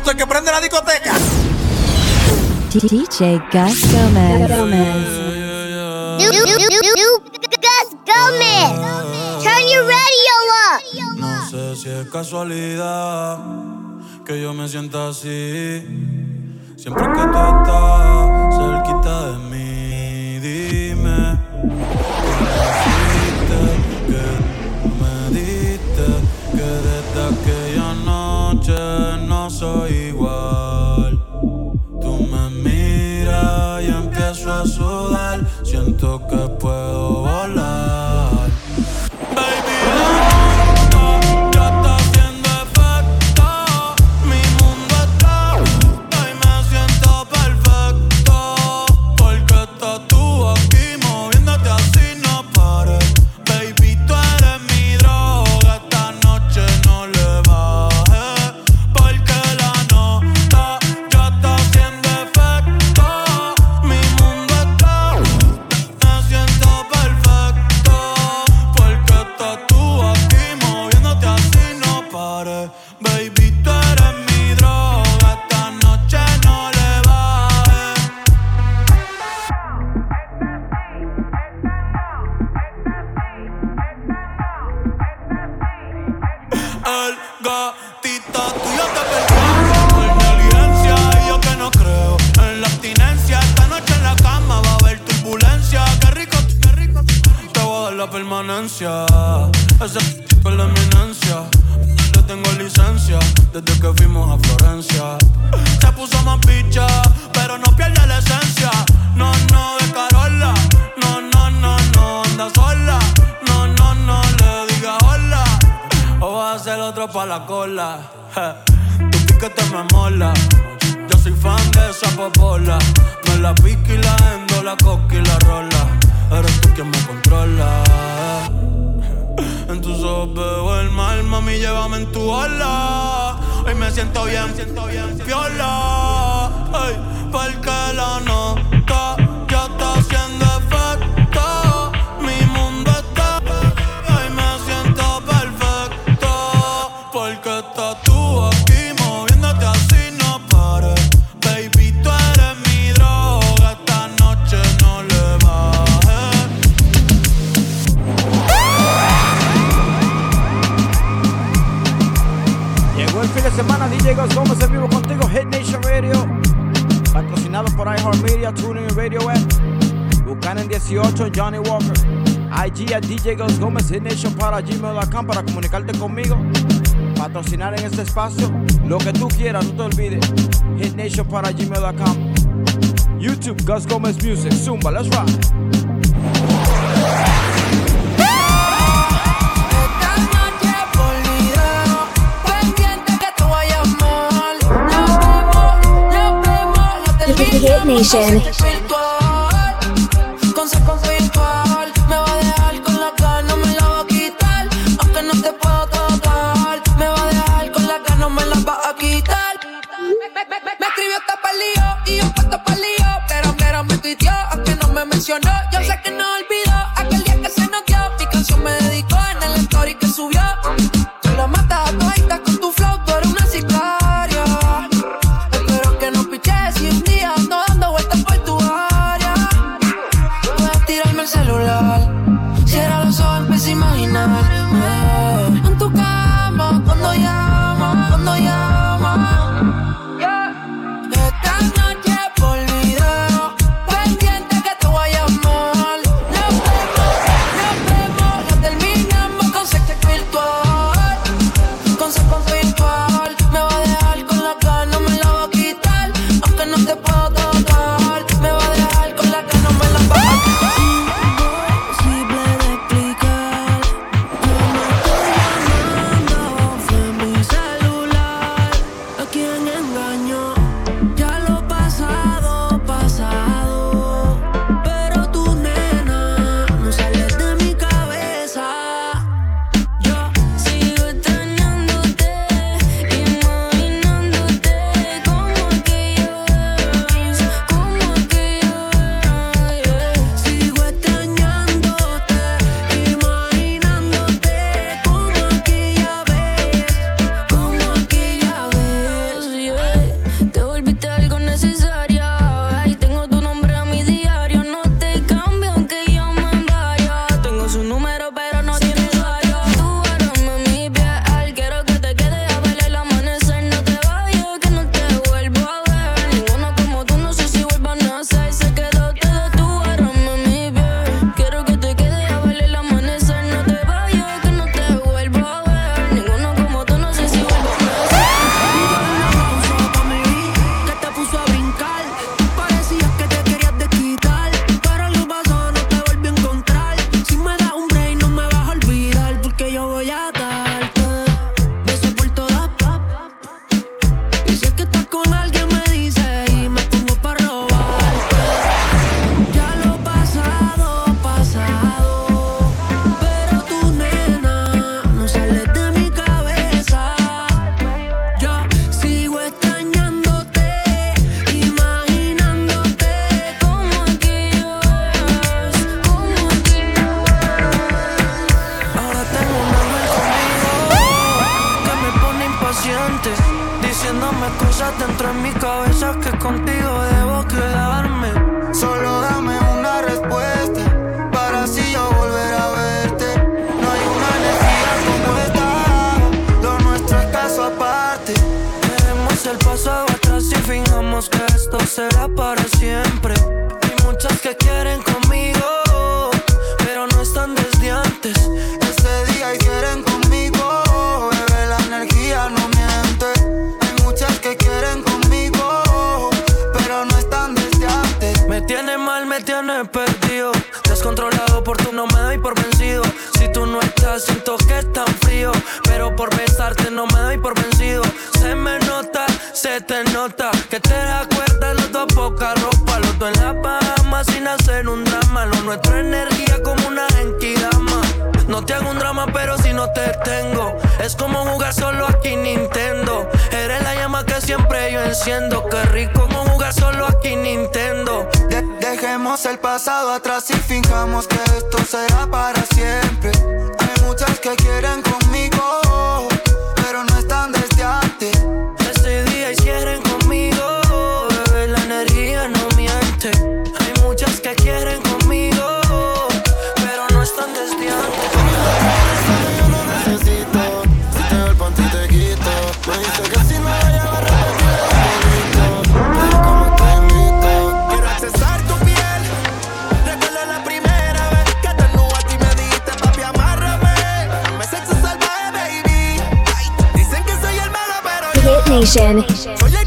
Gasto, el que prende la discoteca. DJ Gas Gómez. Gas Gómez. Turn your radio up. No sé si es casualidad que yo me sienta así. Siempre que tú estás cerquita de mí, dime. ¿qué me diste que desde aquella noche no soy Siento que puedo volar. el otro pa' la cola. Je. Tu piquete me mola. Yo soy fan de esa popola. Me la pique y la endo, la coca y la rola. Eres tú quien me controla. En tus ojos veo el mal, mami, llévame en tu ola. Hoy me siento bien, siento bien, viola. Hey, porque la nota Media, TuneIn Radio App. Buchanan 18, Johnny Walker. IG a DJ Girls Gómez y Nation para gmail.com para comunicarte conmigo. Patrocinar en este espacio. Lo que tú quieras, no te olvides. Hit Nation para gmail.com. YouTube, Gus Gomez Music. Zumba, let's rock. Renegade Nation. Bye. Nation.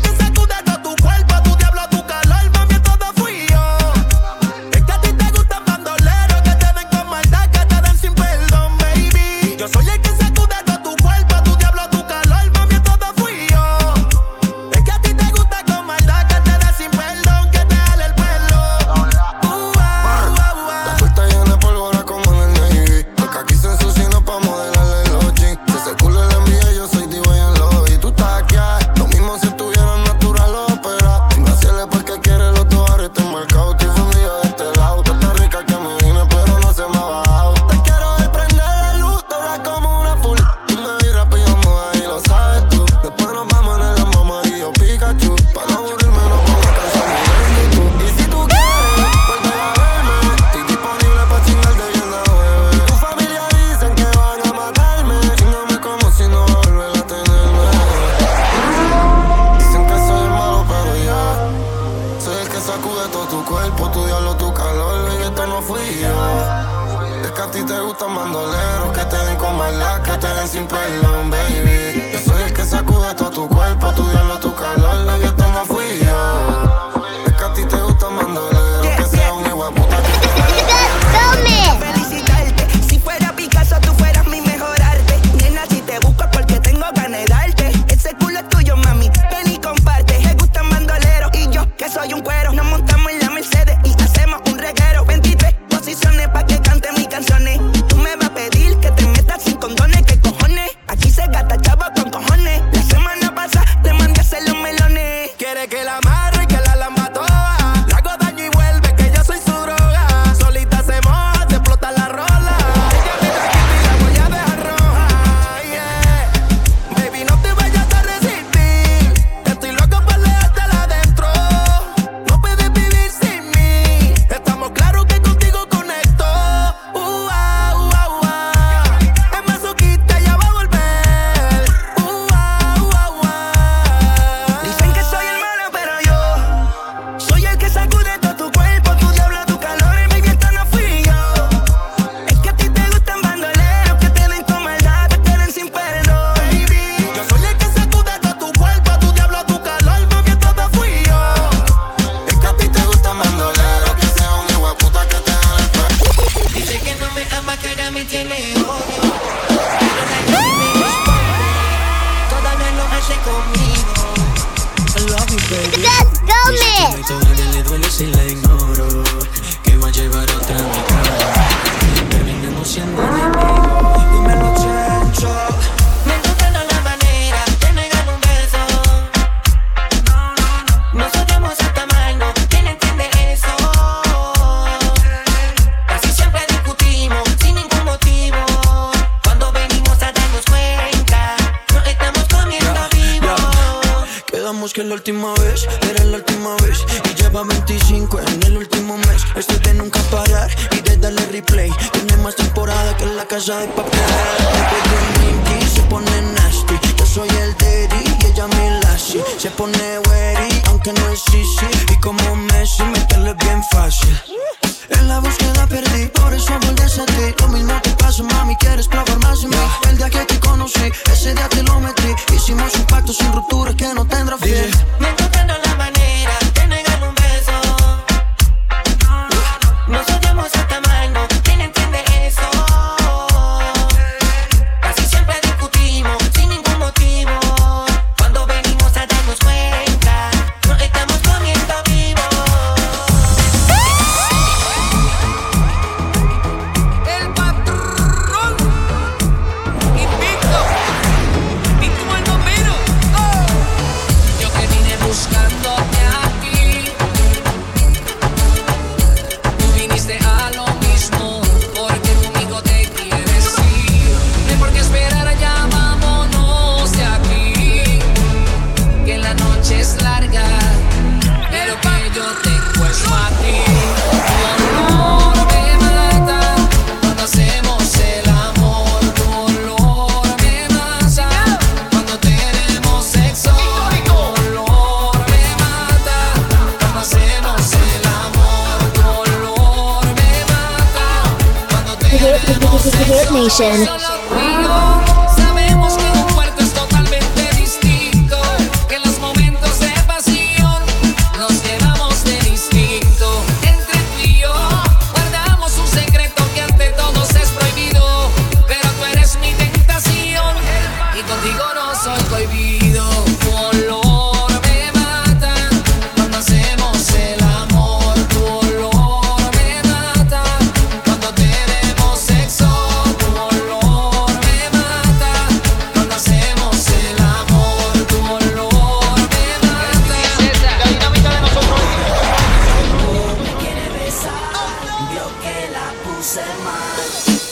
me. El día que te conocí, ese día and mine.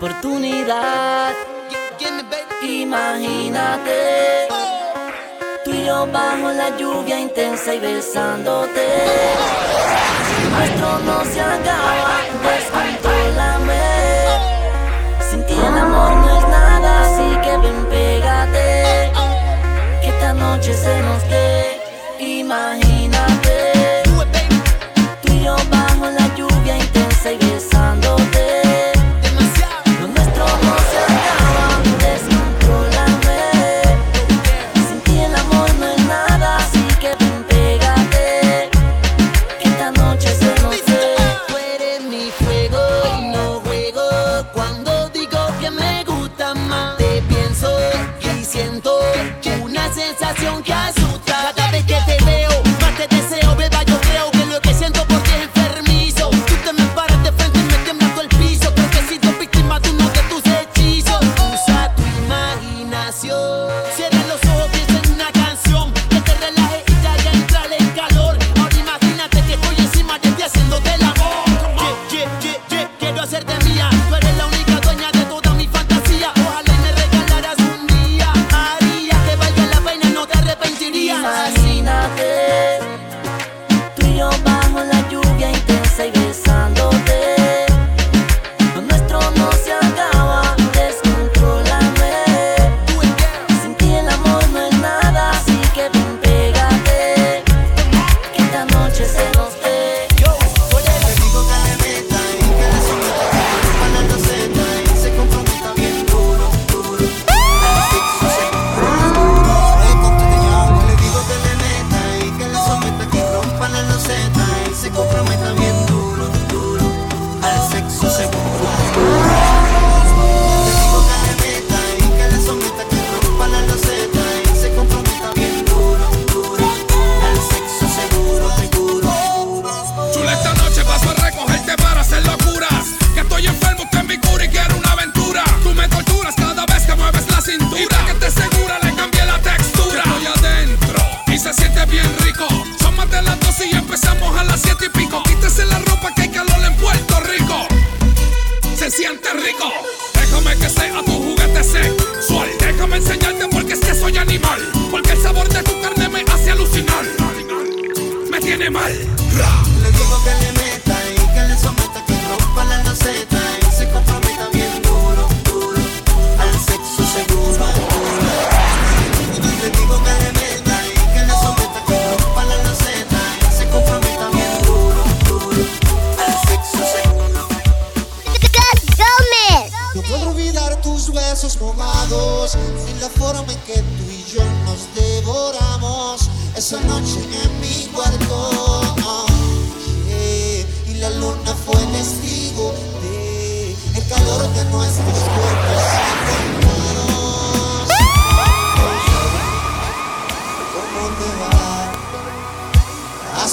oportunidad. Imagínate, tú y yo bajo la lluvia intensa y besándote. Nuestro no se acaba, pues descontrólame. Sin ti el amor no es nada, así que ven, pégate. Que esta noche se nos dé. Imagínate.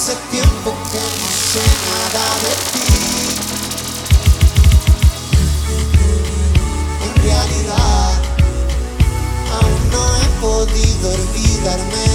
Hace tiempo que no sé nada de ti. En realidad, aún no he podido olvidarme.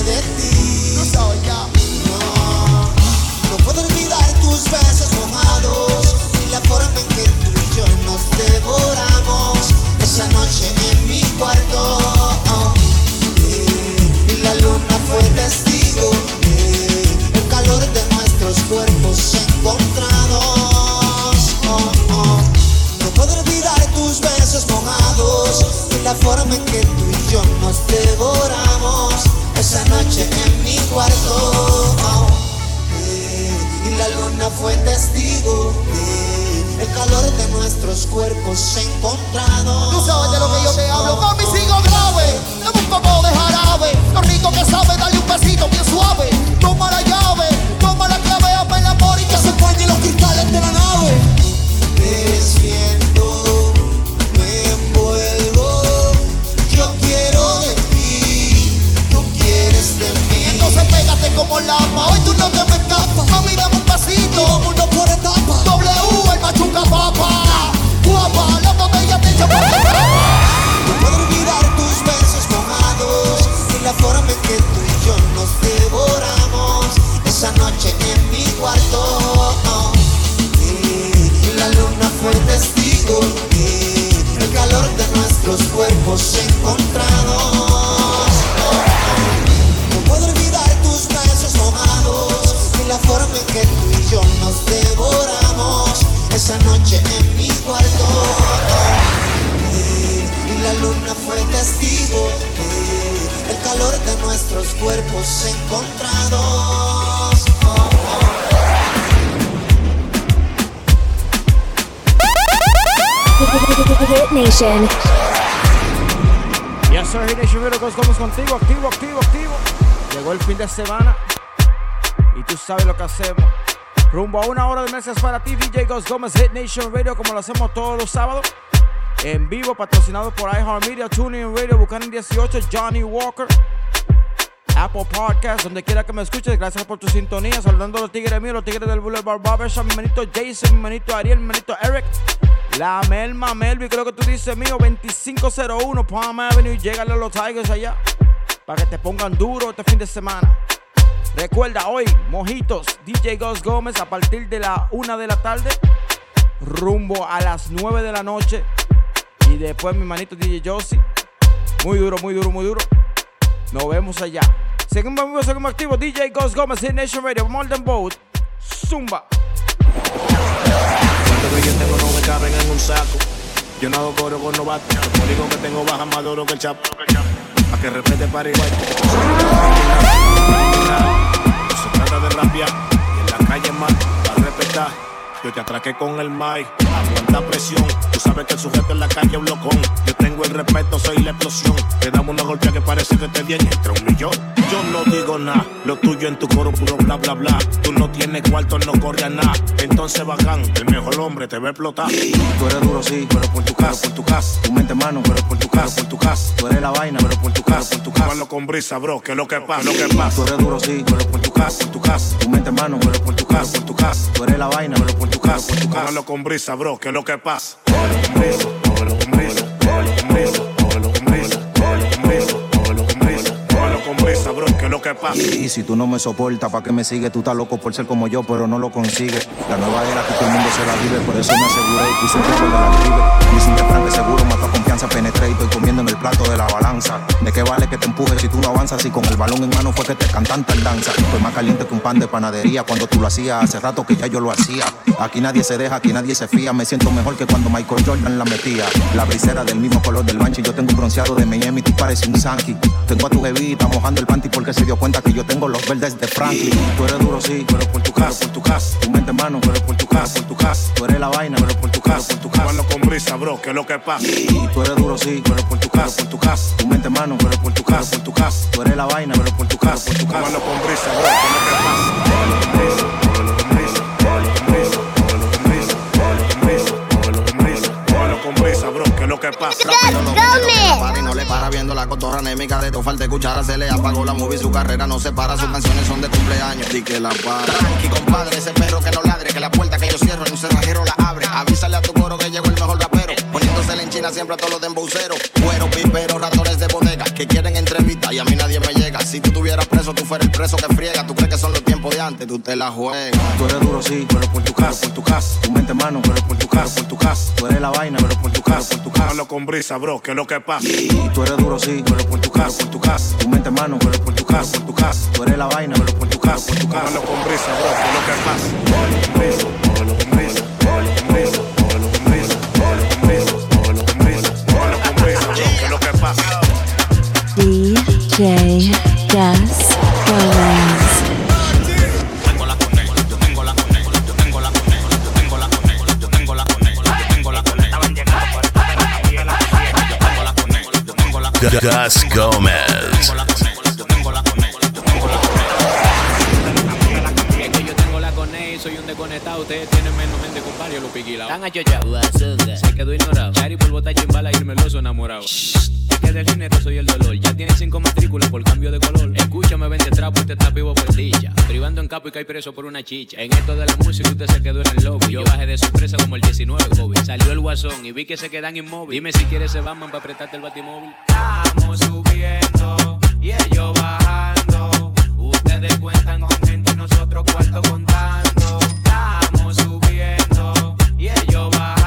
você encontrar. Nuestros cuerpos encontrados. Oh, Hit Nation. Yes, sir, Hit Nation Radio, estamos contigo, activo, activo, activo. Llegó el fin de semana y tú sabes lo que hacemos. Rumbo a una hora de meses para ti, DJ Ghost Gómez, Hit Nation Radio, como lo hacemos todos los sábados. En vivo, patrocinado por iHeartMedia, TuneIn Radio, Buchanan 18, Johnny Walker. Apple Podcast, donde quiera que me escuches, gracias por tu sintonía. Saludando a los tigres míos, los tigres del Boulevard Barbershop, mi manito Jason, mi manito Ariel, mi manito Eric. La Melma Melvi, creo que tú dices mío, 2501 Palm Avenue. Llégale a los Tigers allá. Para que te pongan duro este fin de semana. Recuerda hoy, mojitos, DJ Ghost Gómez a partir de la 1 de la tarde. Rumbo a las 9 de la noche. Y después mi manito DJ Josie. Muy duro, muy duro, muy duro. Nos vemos allá. Seguimos vivos, seguimos activos. DJ Ghost Gómez, Hit Nation Radio, Molden Boat. Zumba. Cuánto que yo tengo no me caben en un saco. Yo no hago coro con novato. El código que tengo baja más duro que el chapo. Pa' que respete para igual. No se trata de rapear. Y en la calle más, para respetar. Yo te atraqué con el mic, aguanta presión. Tú sabes que el sujeto en la calle es un locón. Yo tengo el respeto, soy la explosión. Te damos una golpea que parece que te viene entre un millón. Yo no digo nada, lo tuyo en tu coro puro bla bla bla. Tú no tienes cuarto, no corre a nada. Entonces bacán, el mejor hombre te va a explotar. Tú eres duro, sí, pero por tu casa, por tu casa. Tu mente mano, pero por tu casa, por tu casa. Tú eres la vaina, pero por tu casa, por tu casa. Hablo con brisa, bro, que es lo que pasa, lo que pasa. Tú eres duro, sí, pero por tu casa, por tu casa. Tu mente mano, pero por tu casa, por tu casa. Tú eres la vaina, pero por tu tu casa. Con brisa, bro, que es lo que pasa. Que que. Y si tú no me soportas, ¿para qué me sigues? Tú estás loco por ser como yo, pero no lo consigues. La nueva era que todo el mundo se la vive, por eso me aseguré y puse un poco de la tribe. Dicen que Frank seguro mató confianza, penetré y estoy comiendo en el plato de la balanza. ¿De qué vale que te empujes si tú no avanzas? Si con el balón en mano fue que te cantan tal danza. Estoy más caliente que un pan de panadería cuando tú lo hacías hace rato que ya yo lo hacía. Aquí nadie se deja, aquí nadie se fía. Me siento mejor que cuando Michael Jordan la metía. La brisera del mismo color del bancho y yo tengo un bronceado de Miami, tú pareces un Sankey. Tengo a tu jevita mojando el panty porque se dio cuenta que yo tengo los verdes de Franklin. Tú eres duro, sí, pero por tu casa, por tu casa. Tu mente mano, pero por tu casa, por tu casa. Tú eres la vaina, pero por tu casa, por tu casa. Háblalo con brisa, bro, que es lo que pasa. Tú eres duro, sí, pero por tu casa, por tu casa. Tu mente mano, pero por tu casa, por tu casa. Tú eres la vaina, pero por tu casa, por tu casa. Con brisa, bro, que es lo que pasa. Háblalo con brisa, bro, que es lo que pasa. Gómez. no le para viendo la cotorra anémica de tu falta cuchara se le apagó la movie su carrera no se para sus canciones son de cumpleaños. Y que la para. Tranqui compadre ese perro que no ladre que la puerta que yo cierro en un cerrajero la abre. Avísale a tu coro que llegó el mejor rapero poniéndose en china siempre a todos los de embuceros cuero piperos ratones de bodega que quieren entrevista y a mí nadie me llega. Si tú tuvieras preso tú fueras el preso que friega. Tú crees que son los tiempos de antes tú te la juegas Tú eres duro, sí, pero por tu casa, por tu casa. Tu mente mano, pero por tu casa, por tu casa. Tú eres la vaina, pero por tu casa, por tu casa. Háblalo con brisa, bro, que es lo que pasa. Y tú eres duro, sí, pero por tu casa, por tu casa. Tu mente mano, pero por tu casa, por tu casa. Tú eres la vaina, pero por tu casa, por tu casa. Háblalo con brisa, bro, que es lo que pasa. Brisa, háblalo con brisa, háblalo con brisa, háblalo con brisa, háblalo con brisa, háblalo con brisa, bro, que es lo que pasa. DJ Gas Gomez. Con él, soy un desconectado. Ustedes tienen menos mente con varios los piquilados. Están achochados. Se quedó ignorado. Chari por bota chimbala y meloso enamorado. Que del dinero soy el dolor. Ya tiene cinco matrículas por cambio de color. Escúchame, vende trapo y te estás vivo por dicha. Privando en capo y cae preso por una chicha. En esto de la música usted se quedó en el lobby. Yo bajé de sorpresa como el 19 COVID. Salió el guasón y vi que se quedan inmóviles. Dime si quieres ese Batman para apretarte el batimóvil. Estamos subiendo y ellos bajando. Ustedes cuentan con gente y nosotros cuarto contando. Estamos subiendo y ellos bajando.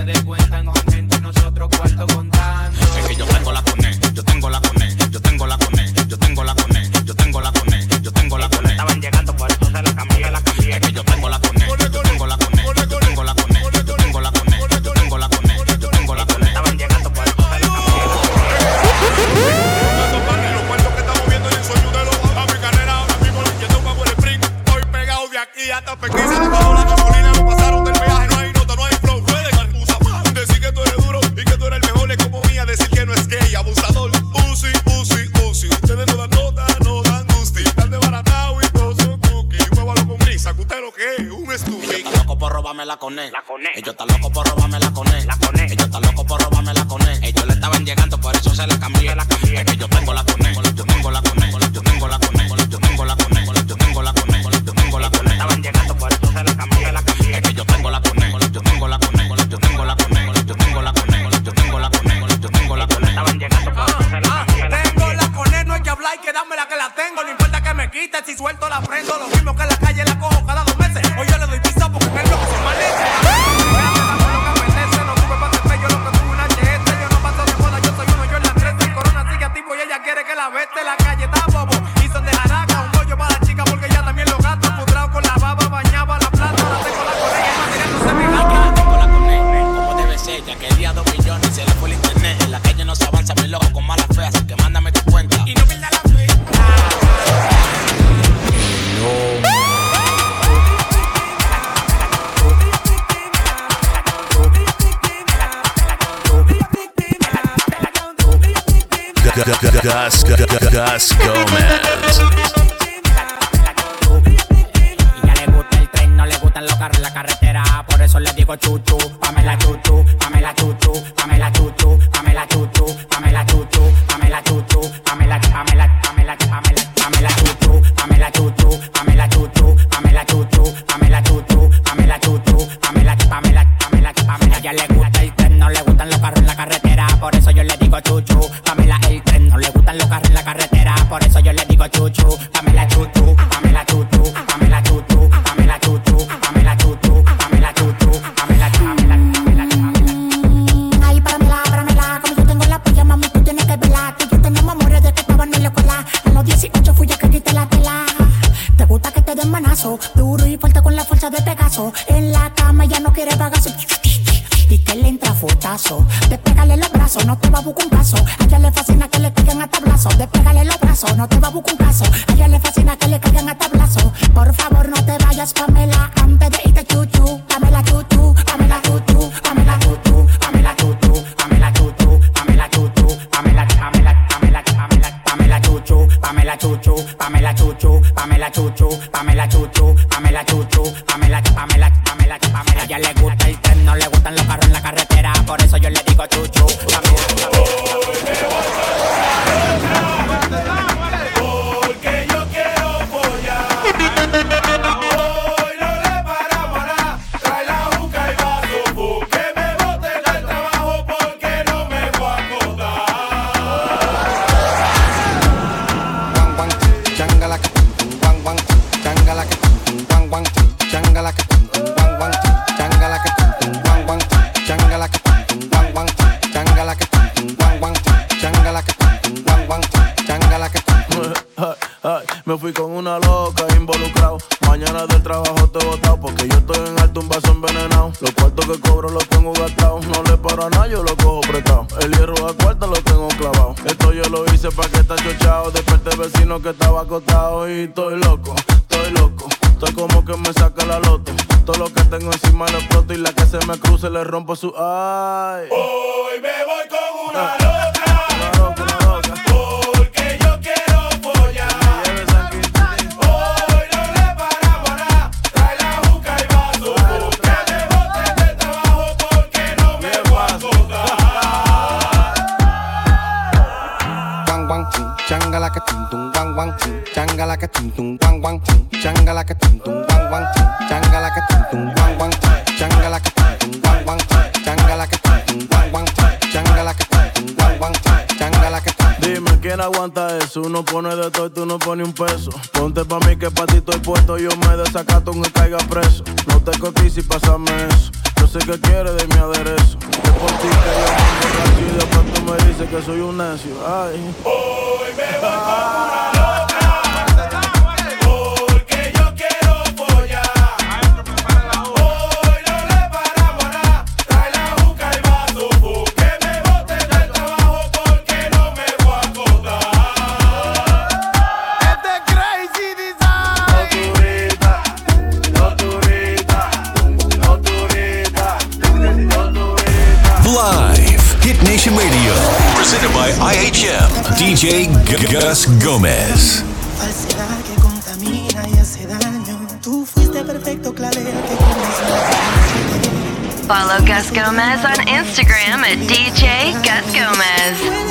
Ustedes cuentan con gente nosotros cuarto contando. Es que yo tengo la cone, Pamela Chuchu, Pamela Chuchu, Pamela Chuchu, Pamela, Pamela, Pamela, Pamela. Ella le gusta el tren, no le gustan los carros en la carretera, por eso yo le digo Chuchu. Pamela, Pamela, Pamela. vino que estaba acostado y estoy loco, estoy loco. Estoy como que me saca la loto. Todo lo que tengo encima lo exploto y la que se me cruce le rompo su ay. Ponte pa' mí que pa' ti estoy puesto. Yo me desacato y caiga preso. No te cotices y pásame eso. Yo sé que quieres de mi aderezo. Es por ti que yo me y después tú me dices que soy un necio. Ay. Hoy me Gómez. Falsedad que contamina y hace daño. Tú fuiste perfecto, que. Follow Gus Gomez on Instagram at DJ Gus Gomez.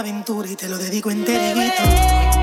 Aventura y te lo dedico enterito.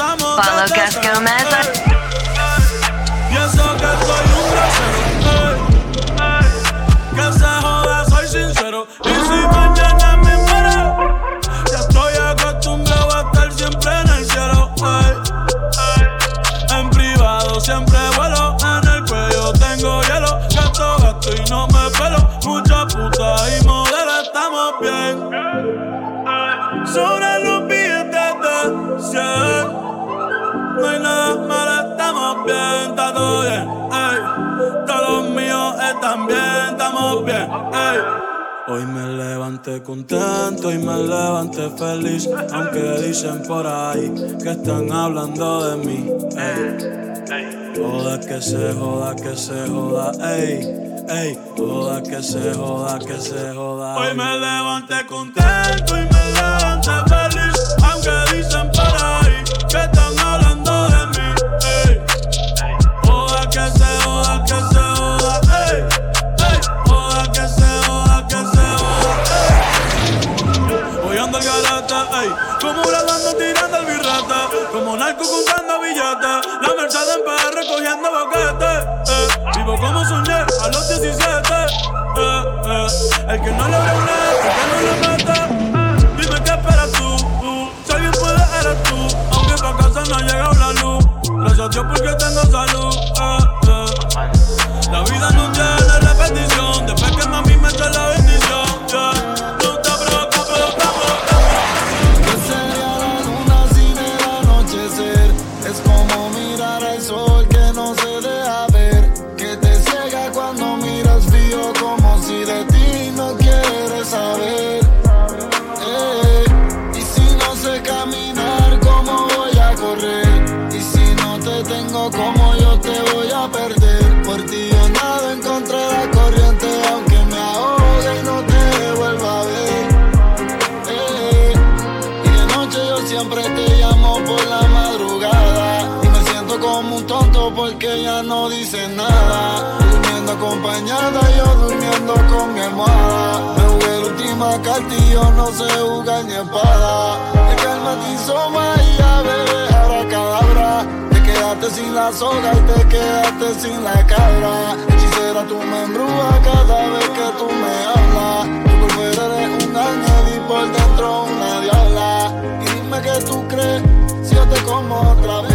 Follow Gus. Gomez Hoy me levanté contento y me levanté feliz, aunque dicen por ahí que están hablando de mí, ey. Joda que se joda, que se joda, ey, ey. Joda que se joda, que se joda. Hoy me levanté contento y me levanté feliz, Como bradando tirando el birrete. Como narco contando billetes. La Mercedes en PR cogiendo boquete. Eh. Vivo como soñé a los 17. Eh, eh. El que no le abre un ¿por qué no le mete? Dime qué esperas tú. tú. Si alguien puede, eres tú. Aunque pa' casa no ha llegado la luz. Gracias a Dios porque tengo salud. Eh, eh. La vida no tiene repetición. No dice nada. Durmiendo acompañada, yo durmiendo con mi almohada. Me jugué la última carta yo no sé jugar ni espada. Te hizo María, bebé, ahora cadabra. Te quedaste sin la soga y te quedaste sin la cabra. Hechicera, tú me embrujas cada vez que tú me hablas. Por fuera eres un ángel y por dentro una diabla. Y dime que tú crees si yo te como otra vez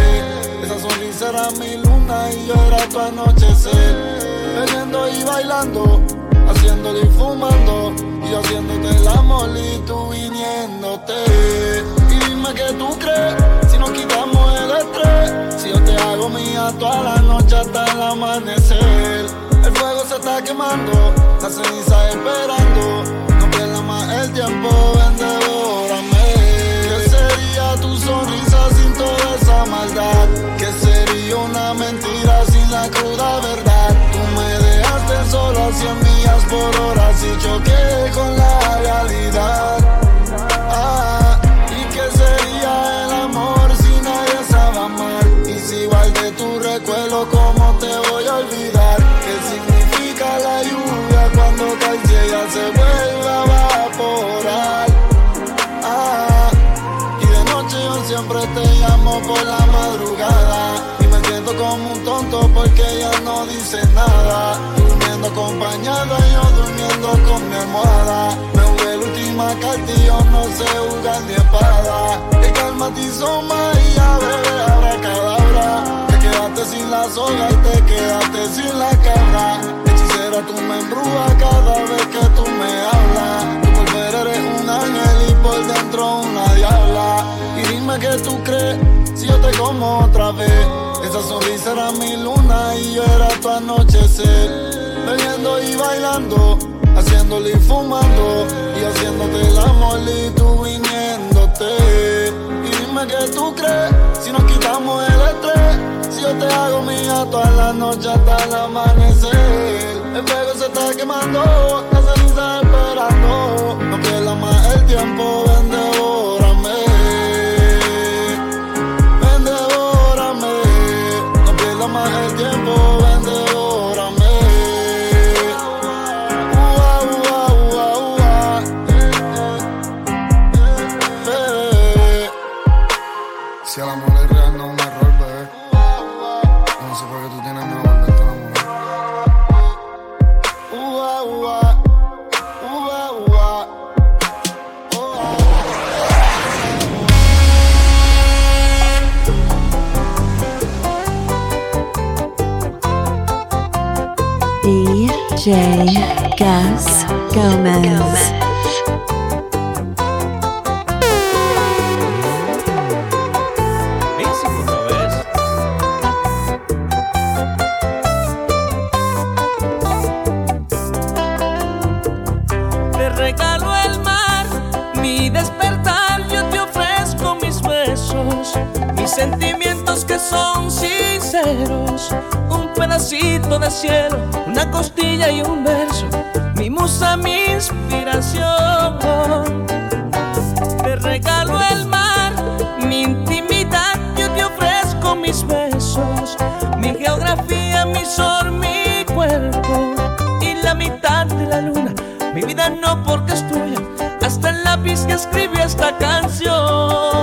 era mi luna y yo era tu anochecer. Bebiendo y bailando, haciéndolo y fumando Y yo haciéndote el amor y tú viniéndote. Y dime que tú crees si nos quitamos el estrés Si yo te hago mía toda la noche hasta el amanecer. El fuego se está quemando, la ceniza esperando No pierdas más el tiempo, ven, devórame. ¿Qué sería tu sonrisa sin toda esa maldad? ¿Qué sería una mentira sin la cruda verdad? Tú me dejaste solo a 100 millas por hora Si choqué con la realidad Ah, no dice nada. Durmiendo acompañada, yo durmiendo con mi almohada. Me jugué la última carta y yo no sé jugar ni espada. Que calma te hizo María, bebé, abra cadabra. Te quedaste sin la soga y te quedaste sin la cabra. Hechicera, tú me embrujas cada vez que tú me hablas. Tú por fuera eres un ángel y por dentro una diabla. Y dime que tú crees si yo te como otra vez. Esa sonrisa era mi luna y yo era tu anochecer. Bebiendo y bailando, haciéndole y fumando. Y haciéndote el amor y tú viniéndote. Y dime que tú crees si nos quitamos el estrés. Si yo te hago mía toda la noche hasta el amanecer. El fuego se está quemando, la ceniza esperando. No pierdas más el tiempo, mis besos, mis sentimientos que son sinceros, pedacito de cielo, una costilla y un verso, mi musa, mi inspiración. Te regalo el mar, mi intimidad, yo te ofrezco mis besos, mi geografía, mi sol, mi cuerpo y la mitad de la luna. Mi vida no porque es tuya, hasta el lápiz que escribió esta canción.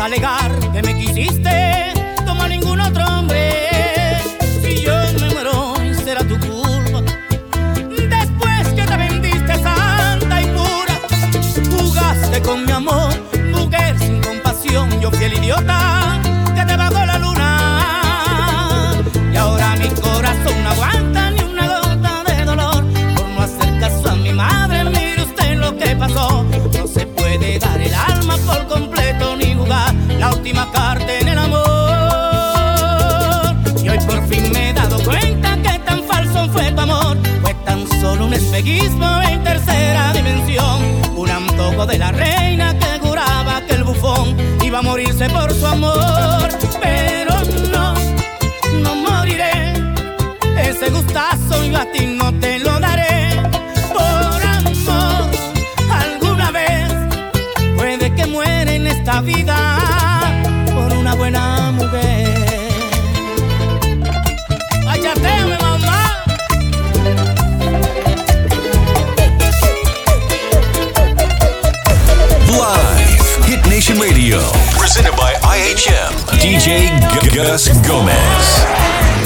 alegar que me quisiste como a ningún otro hombre. Si yo me muero, será tu culpa. Después que te vendiste santa y pura, jugaste con mi amor, mujer sin compasión, yo fiel idiota. espejismo en tercera dimensión, un antojo de la reina que juraba que el bufón. Iba a morirse por su amor, pero no, no moriré, ese gustazo yo a no te lo daré, por amor, alguna vez puede que muera en esta vida. Live. Hit Nation Radio. Presented by IHM. DJ Gus Gomez.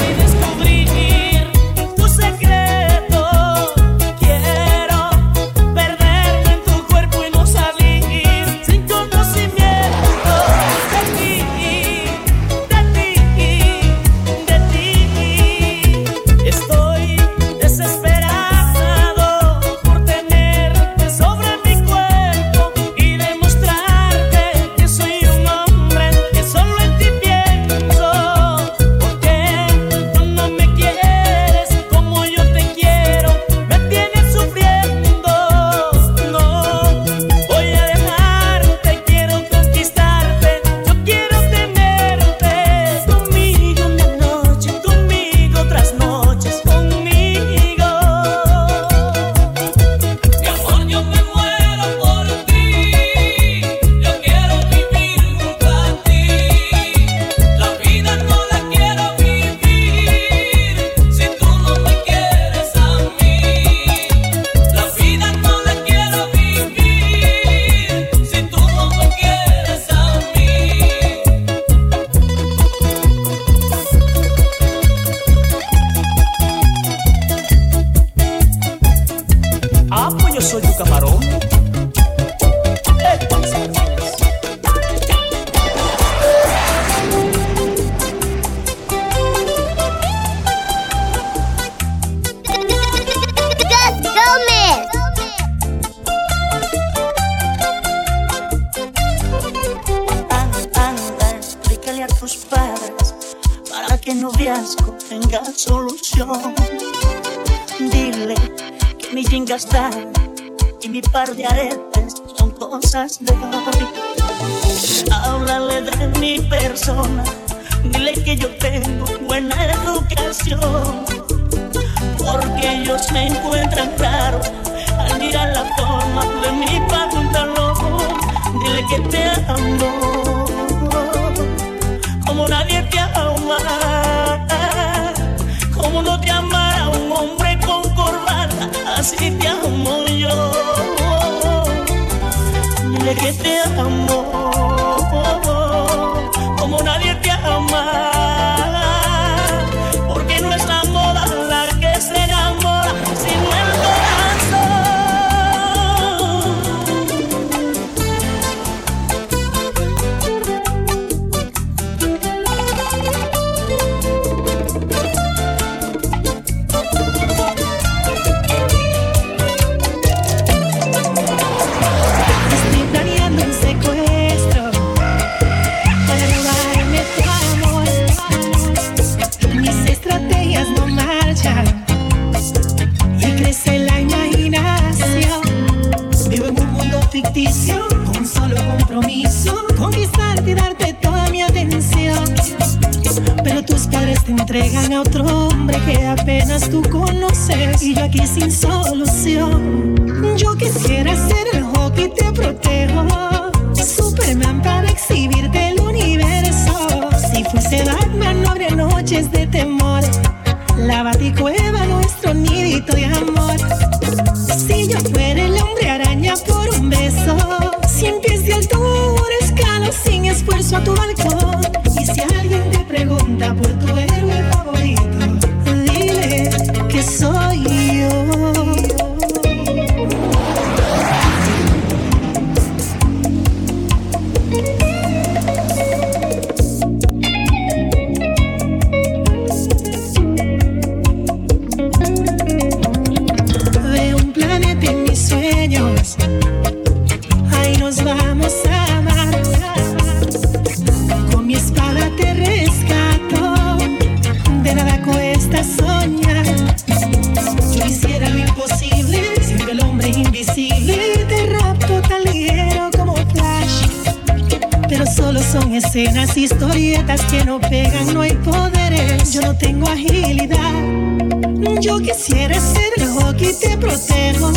Yo quisiera ser el hockey, te protejo.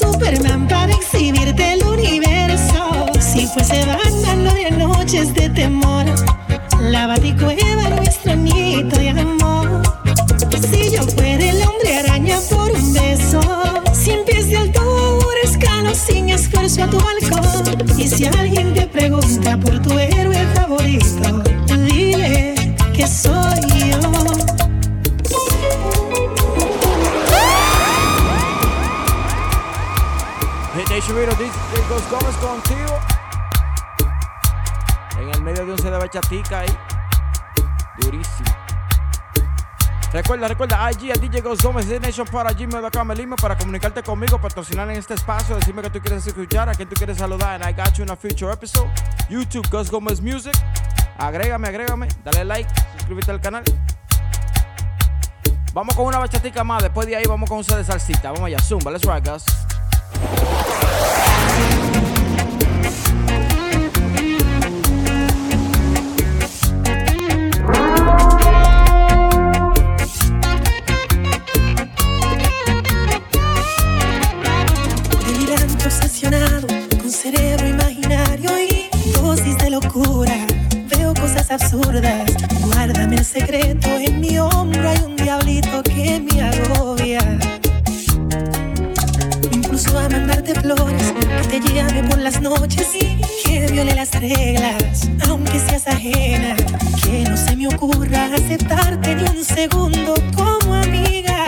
Superman para exhibirte el universo. Si fuese Batman, no habría noches de temor. La baticueva, nuestro nido de amor. Si yo fuera el hombre araña por un beso, cien pies de altura, escalo sin esfuerzo a tu balcón. Y si alguien te pregunta por tu héroe favorito, dile que soy DJ Ghost Gómez contigo. En el medio de un CD de bachatica ahí. Durísimo. Recuerda, recuerda, IG al DJ Gómez, Hit Nation para gmail.com, el para comunicarte conmigo, patrocinar en este espacio, decirme que tú quieres escuchar, a quien tú quieres saludar, and I got you in a future episode. YouTube, Ghost Gómez Music. Agrégame, agrégame, dale like, suscríbete al canal. Vamos con una bachatica más, después de ahí vamos con un CD de salsita. Vamos allá, zumba, let's ride, guys. Delirante, obsesionado, con cerebro imaginario y dosis de locura. Veo cosas absurdas. Guárdame el secreto, en mi hombro hay un diablito que me agobia. A mandarte flores, que te llame por las noches y que viole las reglas, aunque seas ajena. Que no se me ocurra aceptarte ni un segundo como amiga.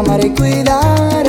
Te amaré y cuidaré